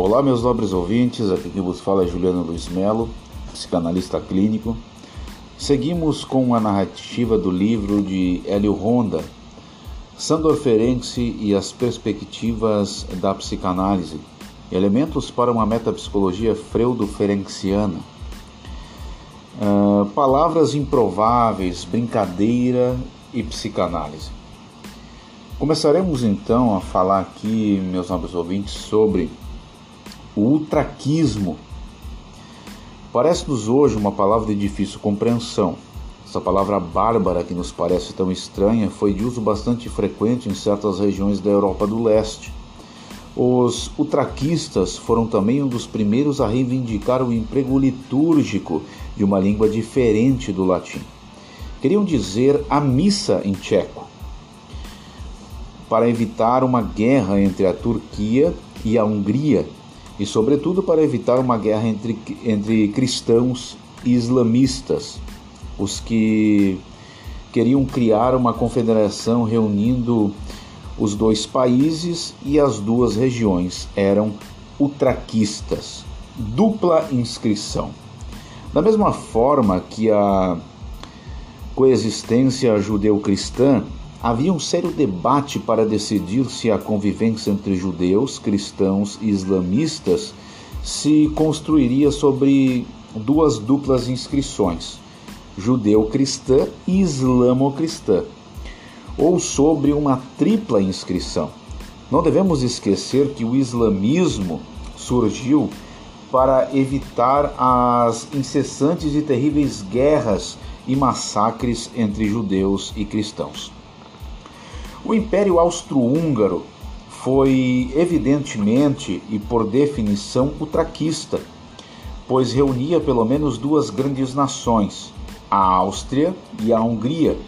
Olá, meus nobres ouvintes, aqui quem vos fala é Juliano Luiz Melo, psicanalista clínico. Seguimos com a narrativa do livro de Hélio Ronda, Sandor Ferenczi e as perspectivas da psicanálise, elementos para uma metapsicologia freudo-ferenciana. Uh, palavras improváveis, brincadeira e psicanálise. Começaremos então a falar aqui, meus nobres ouvintes, sobre o ultraquismo. Parece-nos hoje uma palavra de difícil compreensão. Essa palavra bárbara, que nos parece tão estranha, foi de uso bastante frequente em certas regiões da Europa do Leste. Os utraquistas foram também um dos primeiros a reivindicar o emprego litúrgico de uma língua diferente do latim. Queriam dizer a missa em tcheco, para evitar uma guerra entre a Turquia e a Hungria, e, sobretudo, para evitar uma guerra entre, entre cristãos e islamistas, os que queriam criar uma confederação reunindo os dois países e as duas regiões eram utraquistas, dupla inscrição. Da mesma forma que a coexistência judeu-cristã Havia um sério debate para decidir se a convivência entre judeus, cristãos e islamistas se construiria sobre duas duplas inscrições, judeu-cristã e islamo-cristã, ou sobre uma tripla inscrição. Não devemos esquecer que o islamismo surgiu para evitar as incessantes e terríveis guerras e massacres entre judeus e cristãos. O Império Austro-Húngaro foi evidentemente e por definição utraquista, pois reunia pelo menos duas grandes nações, a Áustria e a Hungria.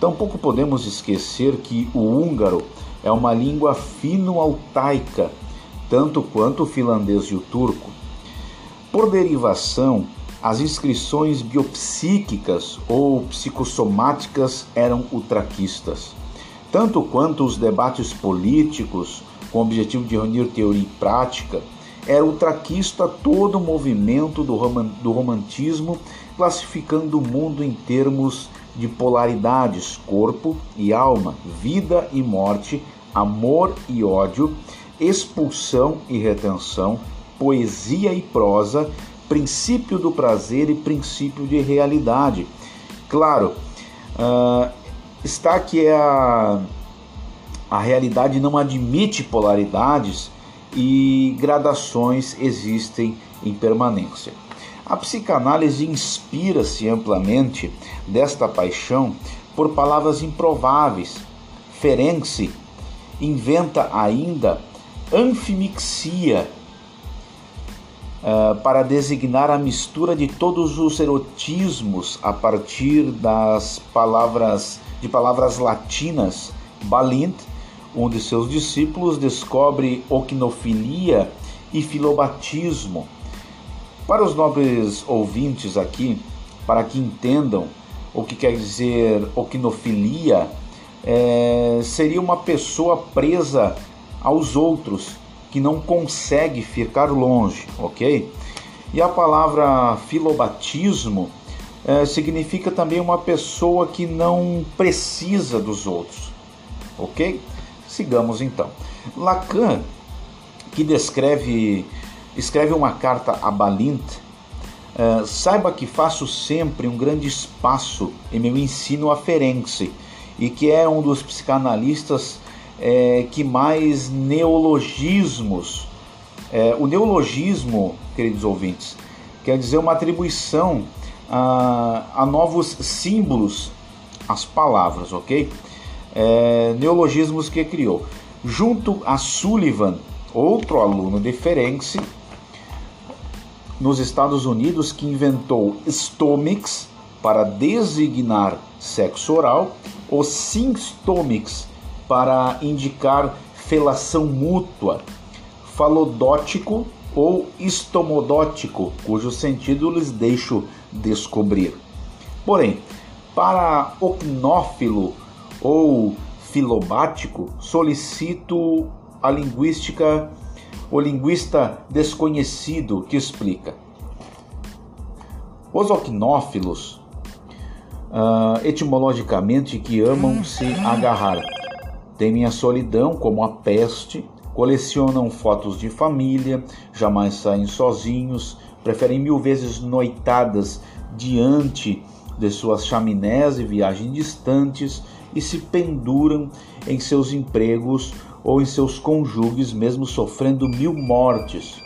Tampouco podemos esquecer que o húngaro é uma língua fino-altaica, tanto quanto o finlandês e o turco. Por derivação, as inscrições biopsíquicas ou psicossomáticas eram utraquistas tanto quanto os debates políticos, com o objetivo de reunir teoria e prática, era ultraquista todo o movimento do, romantismo, classificando o mundo em termos de polaridades, corpo e alma, vida e morte, amor e ódio, expulsão e retenção, poesia e prosa, princípio do prazer e princípio de realidade. Claro, uh, está que a, a realidade não admite polaridades e gradações existem em permanência. A psicanálise inspira-se amplamente desta paixão por palavras improváveis. Ferenczi inventa ainda anfimixia uh, para designar a mistura de todos os erotismos a partir das palavras de palavras latinas, Balint, um de seus discípulos, descobre oquinofilia e filobatismo. Para os nobres ouvintes aqui, para que entendam o que quer dizer oquinofilia, é, seria uma pessoa presa aos outros, que não consegue ficar longe, ok? E a palavra filobatismo é, significa também uma pessoa que não precisa dos outros. Ok? Sigamos então. Lacan, que descreve, escreve uma carta a Balint, é, saiba que faço sempre um grande espaço em meu ensino a Ferenczi e que é um dos psicanalistas é, que mais neologismos. É, o neologismo, queridos ouvintes, quer dizer uma atribuição a, a novos símbolos as palavras, ok? É, neologismos que criou. Junto a Sullivan, outro aluno de Ferenczi, nos Estados Unidos, que inventou stomix para designar sexo oral, ou synstomix para indicar felação mútua, falodótico ou estomodótico, cujo sentido lhes deixo descobrir. Porém, para ocnófilo ou filobático, solicito a linguística o linguista desconhecido que explica. Os ocnófilos, uh, etimologicamente, que amam se agarrar, temem a solidão como a peste, colecionam fotos de família, jamais saem sozinhos, preferem mil vezes noitadas diante de suas chaminés e viagens distantes e se penduram em seus empregos ou em seus cônjuges, mesmo sofrendo mil mortes.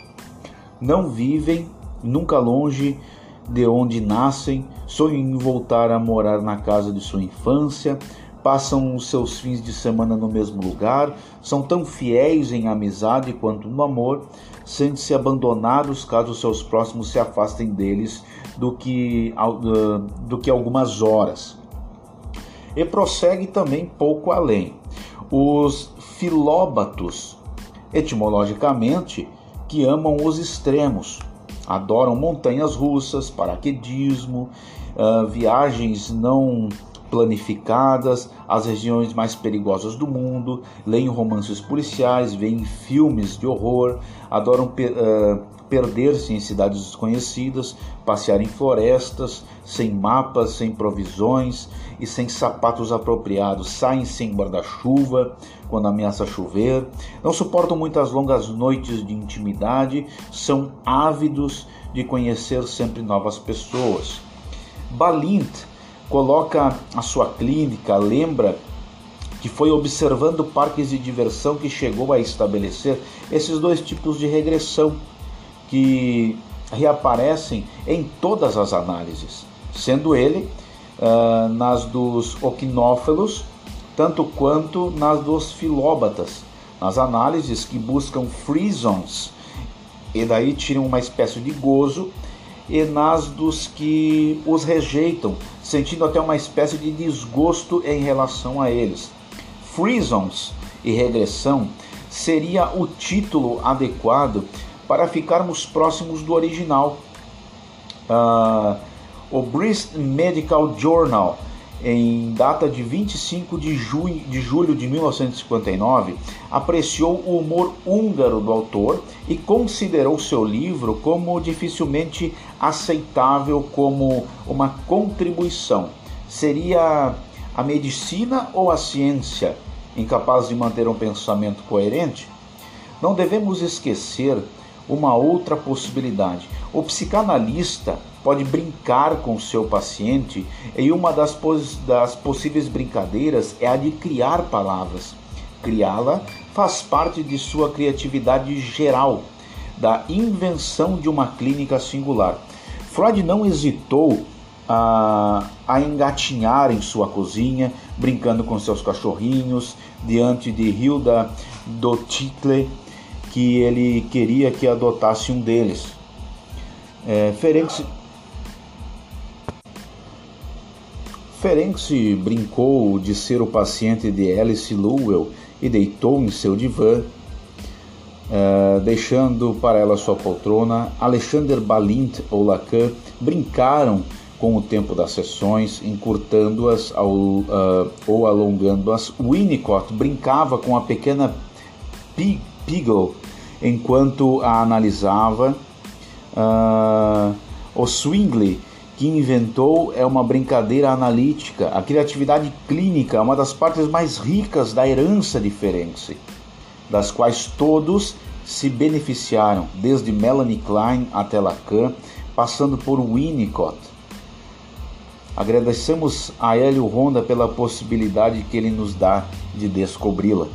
Não vivem nunca longe de onde nascem, sonham em voltar a morar na casa de sua infância, passam os seus fins de semana no mesmo lugar, são tão fiéis em amizade quanto no amor, sentem-se abandonados caso seus próximos se afastem deles do que, do que algumas horas. E prossegue também pouco além. Os filóbatos, etimologicamente, que amam os extremos, adoram montanhas russas, paraquedismo, viagens não planificadas às regiões mais perigosas do mundo, leem romances policiais, veem filmes de horror, adoram uh, perder-se em cidades desconhecidas, passear em florestas, sem mapas, sem provisões e sem sapatos apropriados, saem sem guarda-chuva quando ameaça chover, não suportam muitas longas noites de intimidade, são ávidos de conhecer sempre novas pessoas. Balint coloca a sua clínica, lembra que foi observando parques de diversão que chegou a estabelecer esses dois tipos de regressão que reaparecem em todas as análises, sendo ele uh, nas dos oquinófilos, tanto quanto nas dos filóbatas, nas análises que buscam free zones e daí tiram uma espécie de gozo, e nas dos que os rejeitam, sentindo até uma espécie de desgosto em relação a eles. Free zones e regressão seria o título adequado para ficarmos próximos do original. Uh, o Brist Medical Journal, em data de 25 de, junho, de julho de 1959, apreciou o humor húngaro do autor e considerou seu livro como dificilmente aceitável como uma contribuição. Seria a medicina ou a ciência incapaz de manter um pensamento coerente? Não devemos esquecer uma outra possibilidade. O psicanalista pode brincar com seu paciente e uma das, pos das possíveis brincadeiras é a de criar palavras. Criá-la faz parte de sua criatividade geral, da invenção de uma clínica singular. Freud não hesitou a, a engatinhar em sua cozinha, brincando com seus cachorrinhos, diante de Hilda Dotitle que ele queria que adotasse um deles. É, Ferenc, Ferenc brincou de ser o paciente de Alice Lowell e deitou em seu divã, é, deixando para ela sua poltrona. Alexander Balint ou Lacan brincaram com o tempo das sessões, encurtando-as uh, ou alongando-as. Winnicott brincava com a pequena Piggle enquanto a analisava. Uh, o Swingley, que inventou, é uma brincadeira analítica. A criatividade clínica é uma das partes mais ricas da herança de das quais todos se beneficiaram, desde Melanie Klein até Lacan, passando por Winnicott. Agradecemos a Hélio Honda pela possibilidade que ele nos dá de descobri-la.